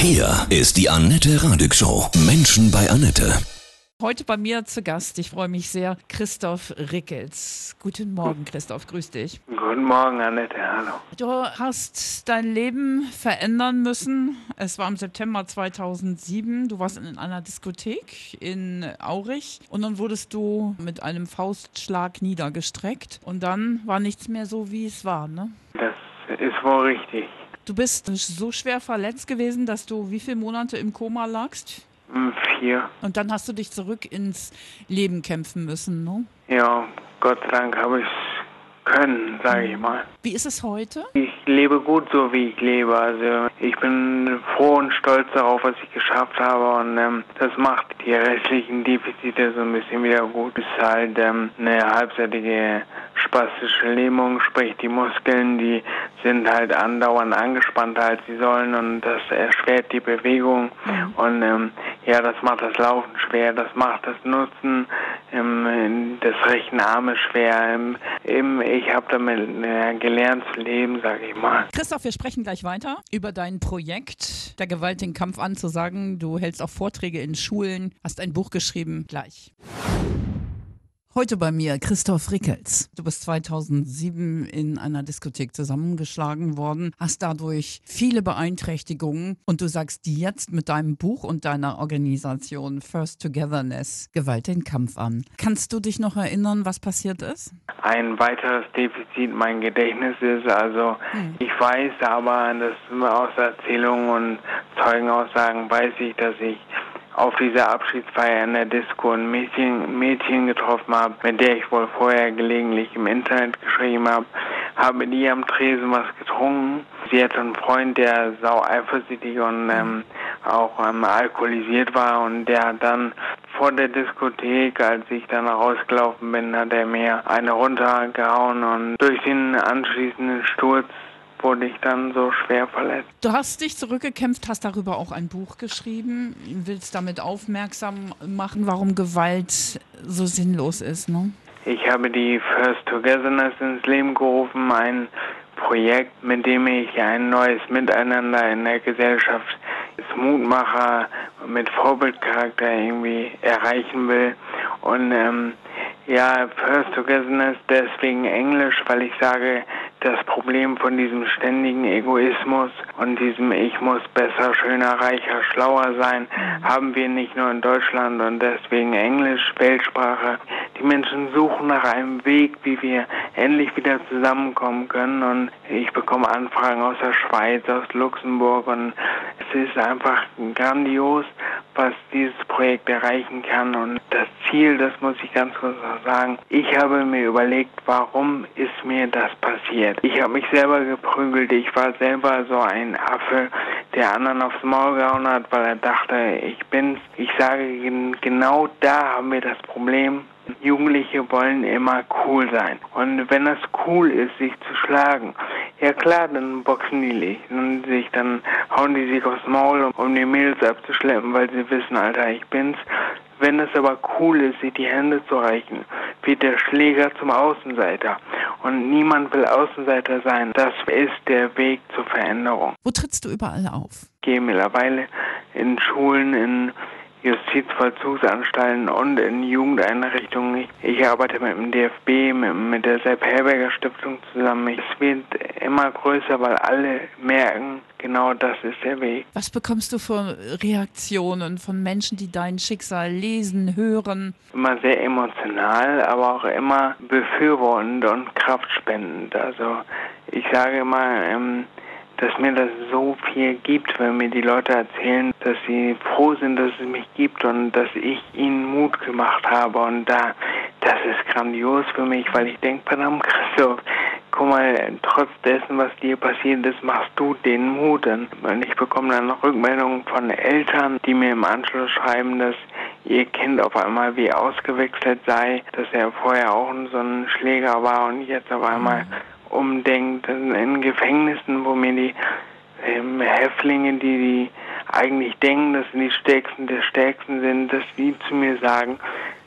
Hier ist die Annette Radig Show. Menschen bei Annette. Heute bei mir zu Gast, ich freue mich sehr, Christoph Rickels. Guten Morgen, Christoph, grüß dich. Guten Morgen, Annette, hallo. Du hast dein Leben verändern müssen. Es war im September 2007. Du warst in einer Diskothek in Aurich und dann wurdest du mit einem Faustschlag niedergestreckt und dann war nichts mehr so, wie es war, ne? Das ist wohl richtig. Du bist so schwer verletzt gewesen, dass du wie viele Monate im Koma lagst? Hm, Vier. Und dann hast du dich zurück ins Leben kämpfen müssen, ne? Ja, Gott sei Dank habe ich es können, sage ich mal. Wie ist es heute? Ich lebe gut so, wie ich lebe. Also ich bin froh und stolz darauf, was ich geschafft habe und ähm, das macht die restlichen Defizite so ein bisschen wieder gut. Es ist halt ähm, eine halbseitige spastische Lähmung, sprich die Muskeln, die sind halt andauernd angespannter als sie sollen und das erschwert die Bewegung und ähm, ja, das macht das Laufen schwer, das macht das Nutzen ähm, des rechten Armes schwer. Ähm, ich habe damit äh, gelernt zu leben, sage ich mal. Christoph, wir sprechen gleich weiter über dein Projekt, der Gewalt den Kampf anzusagen. Du hältst auch Vorträge in Schulen, hast ein Buch geschrieben. Gleich. Heute bei mir Christoph Rickels. Du bist 2007 in einer Diskothek zusammengeschlagen worden, hast dadurch viele Beeinträchtigungen und du sagst jetzt mit deinem Buch und deiner Organisation First Togetherness Gewalt den Kampf an. Kannst du dich noch erinnern, was passiert ist? Ein weiteres Defizit mein Gedächtnis ist, also ich weiß aber, das aus Erzählungen und Zeugenaussagen weiß ich, dass ich auf dieser Abschiedsfeier in der Disco ein Mädchen, Mädchen getroffen habe, mit der ich wohl vorher gelegentlich im Internet geschrieben habe, habe ihr am Tresen was getrunken. Sie hatte einen Freund, der sau eifersüchtig und ähm, auch ähm, alkoholisiert war und der hat dann vor der Diskothek, als ich dann rausgelaufen bin, hat er mir eine runtergehauen und durch den anschließenden Sturz wurde ich dann so schwer verletzt. Du hast dich zurückgekämpft, hast darüber auch ein Buch geschrieben, willst damit aufmerksam machen, warum Gewalt so sinnlos ist, ne? Ich habe die First Togetherness ins Leben gerufen, ein Projekt, mit dem ich ein neues Miteinander in der Gesellschaft als Mutmacher mit Vorbildcharakter irgendwie erreichen will. Und ähm, ja, First Togetherness deswegen Englisch, weil ich sage, das Problem von diesem ständigen Egoismus und diesem Ich muss besser, schöner, reicher, schlauer sein, haben wir nicht nur in Deutschland und deswegen Englisch, Weltsprache. Die Menschen suchen nach einem Weg, wie wir endlich wieder zusammenkommen können und ich bekomme Anfragen aus der Schweiz, aus Luxemburg und es ist einfach grandios, was dieses Projekt erreichen kann und das Ziel, das muss ich ganz kurz sagen, ich habe mir überlegt, warum ist mir das passiert? Ich habe mich selber geprügelt, ich war selber so ein Affe, der anderen aufs Maul gehauen hat, weil er dachte, ich bin's. Ich sage, genau da haben wir das Problem. Jugendliche wollen immer cool sein. Und wenn es cool ist, sich zu schlagen, ja klar, dann boxen die nicht. Und sich, dann hauen die sich aufs Maul, um die Mädels abzuschleppen, weil sie wissen, Alter, ich bin's. Wenn es aber cool ist, sich die Hände zu reichen, wird der Schläger zum Außenseiter. Und niemand will Außenseiter sein. Das ist der Weg zur Veränderung. Wo trittst du überall auf? Ich gehe mittlerweile in Schulen, in Justizvollzugsanstalten und in Jugendeinrichtungen. Ich, arbeite mit dem DFB, mit, der Sepp Herberger Stiftung zusammen. Es wird immer größer, weil alle merken, genau das ist der Weg. Was bekommst du für Reaktionen von Menschen, die dein Schicksal lesen, hören? Immer sehr emotional, aber auch immer befürwortend und kraftspendend. Also ich sage immer, ähm, dass mir das so viel gibt, wenn mir die Leute erzählen, dass sie froh sind, dass es mich gibt und dass ich ihnen Mut gemacht habe. Und da, das ist grandios für mich, weil ich denke, verdammt, Christoph, guck mal, trotz dessen, was dir passiert ist, machst du den Mut. Und ich bekomme dann noch Rückmeldungen von Eltern, die mir im Anschluss schreiben, dass ihr Kind auf einmal wie ausgewechselt sei, dass er vorher auch so ein Schläger war und jetzt auf einmal umdenkt. In Gefängnissen, wo mir die ähm, Häftlinge, die, die eigentlich denken, dass sie die Stärksten der Stärksten sind, dass die zu mir sagen,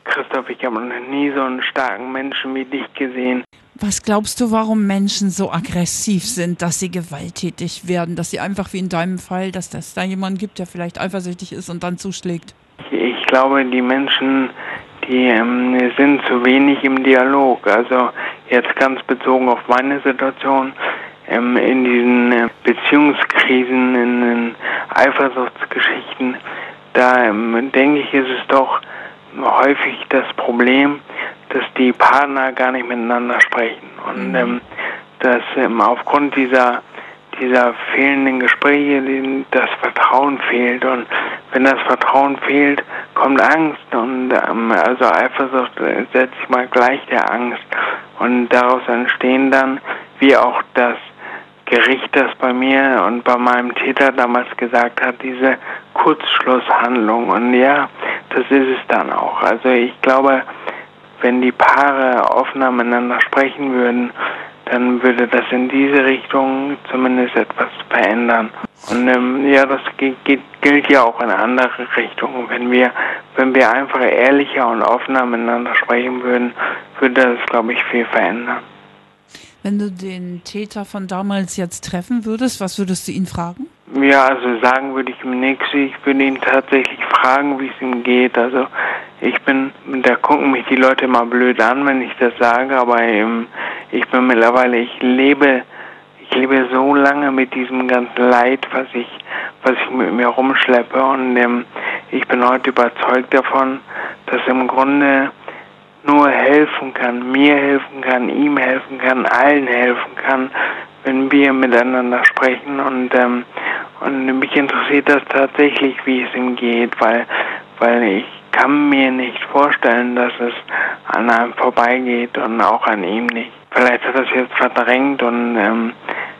Christoph, ich habe noch nie so einen starken Menschen wie dich gesehen. Was glaubst du, warum Menschen so aggressiv sind, dass sie gewalttätig werden, dass sie einfach wie in deinem Fall, dass das da jemanden gibt, der vielleicht eifersüchtig ist und dann zuschlägt? Ich glaube, die Menschen, die ähm, sind zu wenig im Dialog. Also jetzt ganz bezogen auf meine Situation, ähm, in diesen äh, Beziehungskrisen, in den Eifersuchtsgeschichten, da ähm, denke ich, ist es doch häufig das Problem, dass die Partner gar nicht miteinander sprechen und mhm. ähm, dass ähm, aufgrund dieser dieser fehlenden Gespräche das Vertrauen fehlt und wenn das Vertrauen fehlt, kommt Angst und ähm, also Eifersucht äh, setzt sich mal gleich der Angst und daraus entstehen dann, wie auch das Gericht das bei mir und bei meinem Täter damals gesagt hat, diese Kurzschlusshandlung. Und ja, das ist es dann auch. Also ich glaube, wenn die Paare offener miteinander sprechen würden, dann würde das in diese Richtung zumindest etwas verändern. Und ähm, ja, das geht, gilt ja auch in andere Richtungen. Wenn wir, wenn wir einfach ehrlicher und offener miteinander sprechen würden, würde das, glaube ich, viel verändern. Wenn du den Täter von damals jetzt treffen würdest, was würdest du ihn fragen? Ja, also sagen würde ich ihm nichts. Ich würde ihn tatsächlich fragen, wie es ihm geht. Also ich bin, da gucken mich die Leute mal blöd an, wenn ich das sage, aber ähm, ich bin mittlerweile, ich lebe, ich lebe so lange mit diesem ganzen Leid, was ich, was ich mit mir rumschleppe und ähm, ich bin heute überzeugt davon, dass im Grunde nur helfen kann, mir helfen kann, ihm helfen kann, allen helfen kann, wenn wir miteinander sprechen und ähm, und mich interessiert das tatsächlich, wie es ihm geht, weil weil ich kann mir nicht vorstellen, dass es an einem vorbeigeht und auch an ihm nicht. Vielleicht hat er es jetzt verdrängt und ähm,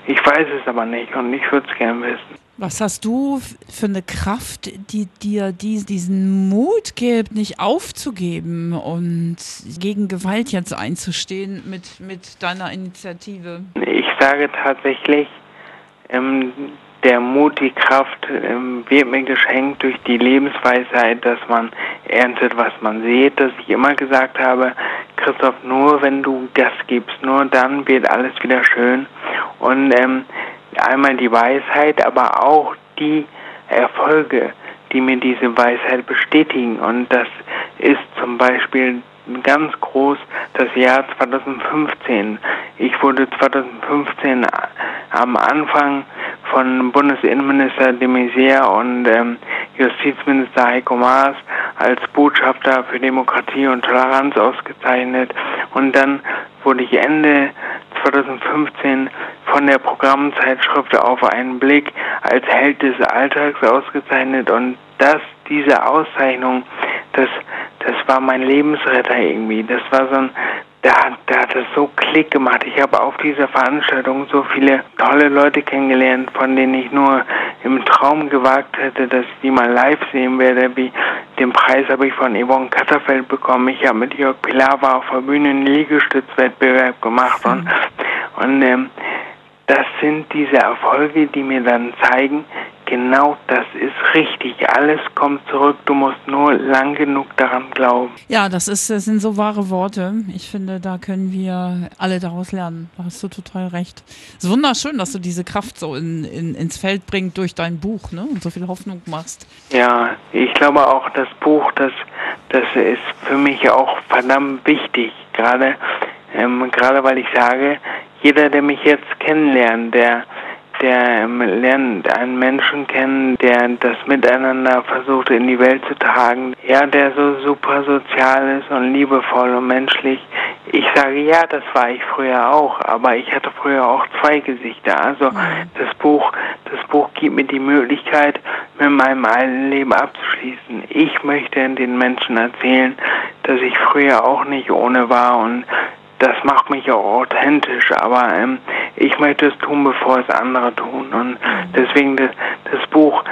ich weiß es aber nicht und ich würde es gern wissen. Was hast du für eine Kraft, die dir diesen Mut gibt, nicht aufzugeben und gegen Gewalt jetzt einzustehen mit, mit deiner Initiative? Ich sage tatsächlich, ähm, der Mut, die Kraft ähm, wird mir geschenkt durch die Lebensweisheit, dass man erntet, was man sieht, dass ich immer gesagt habe, Christoph, nur wenn du Gas gibst, nur dann wird alles wieder schön. Und ähm, einmal die Weisheit, aber auch die Erfolge, die mir diese Weisheit bestätigen. Und das ist zum Beispiel ganz groß das Jahr 2015. Ich wurde 2015 am Anfang von Bundesinnenminister de Maizière und ähm, Justizminister Heiko Maas als Botschafter für Demokratie und Toleranz ausgezeichnet. Und dann wurde ich Ende 2015 von der Programmzeitschrift auf einen Blick als Held des Alltags ausgezeichnet und das, diese Auszeichnung, das, das war mein Lebensretter irgendwie. Das war so ein, da, da hat es so Klick gemacht. Ich habe auf dieser Veranstaltung so viele tolle Leute kennengelernt, von denen ich nur im Traum gewagt hätte, dass ich die mal live sehen werde. Wie den Preis habe ich von Yvonne Katterfeld bekommen. Ich habe mit Jörg Pilawa auf der Bühne einen Liegestützwettbewerb gemacht und, und ähm, das sind diese Erfolge, die mir dann zeigen, genau das ist richtig. Alles kommt zurück. Du musst nur lang genug daran glauben. Ja, das, ist, das sind so wahre Worte. Ich finde, da können wir alle daraus lernen. Da hast du total recht. Es ist wunderschön, dass du diese Kraft so in, in, ins Feld bringst durch dein Buch ne? und so viel Hoffnung machst. Ja, ich glaube auch, das Buch, das, das ist für mich auch verdammt wichtig. Gerade, ähm, gerade weil ich sage, jeder, der mich jetzt kennenlernt, der der lernt einen Menschen kennen, der das Miteinander versucht in die Welt zu tragen. Ja, der so super sozial ist und liebevoll und menschlich. Ich sage ja, das war ich früher auch, aber ich hatte früher auch zwei Gesichter. Also mhm. das Buch, das Buch gibt mir die Möglichkeit, mit meinem alten Leben abzuschließen. Ich möchte den Menschen erzählen, dass ich früher auch nicht ohne war und das macht mich auch authentisch, aber ähm, ich möchte es tun, bevor es andere tun. Und deswegen das, das Buch,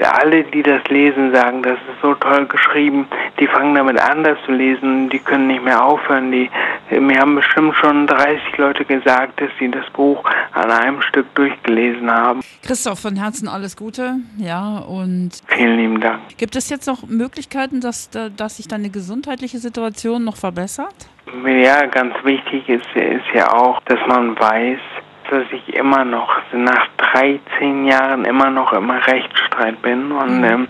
alle, die das lesen, sagen, das ist so toll geschrieben, die fangen damit an, das zu lesen, die können nicht mehr aufhören, die Mir haben bestimmt schon 30 Leute gesagt, dass sie das Buch an einem Stück durchgelesen haben. Christoph, von Herzen alles Gute. Ja, und Vielen lieben Dank. gibt es jetzt noch Möglichkeiten, dass, dass sich deine gesundheitliche Situation noch verbessert? Ja, ganz wichtig ist, ist ja auch, dass man weiß, dass ich immer noch nach 13 Jahren immer noch im Rechtsstreit bin und Mhm. ähm,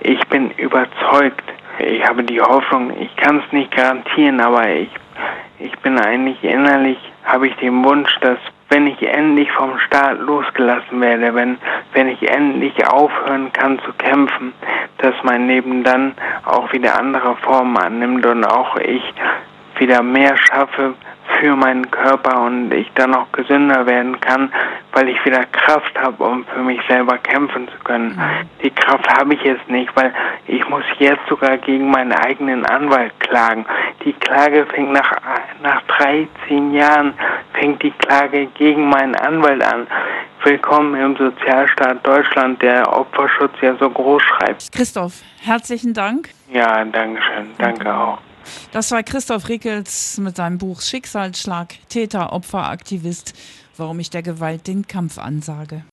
ich bin überzeugt. Ich habe die Hoffnung, ich kann es nicht garantieren, aber ich, ich bin eigentlich innerlich, habe ich den Wunsch, dass wenn ich endlich vom Staat losgelassen werde, wenn, wenn ich endlich aufhören kann zu kämpfen, dass mein Leben dann auch wieder andere Formen annimmt und auch ich wieder mehr schaffe für meinen Körper und ich dann auch gesünder werden kann, weil ich wieder Kraft habe, um für mich selber kämpfen zu können. Die Kraft habe ich jetzt nicht, weil ich muss jetzt sogar gegen meinen eigenen Anwalt klagen. Die Klage fängt nach, nach 13 Jahren, fängt die Klage gegen meinen Anwalt an. Willkommen im Sozialstaat Deutschland, der Opferschutz ja so groß schreibt. Christoph, herzlichen Dank. Ja, danke schön. Danke auch. Das war Christoph Rickels mit seinem Buch Schicksalsschlag, Täter, Opfer, Aktivist, warum ich der Gewalt den Kampf ansage.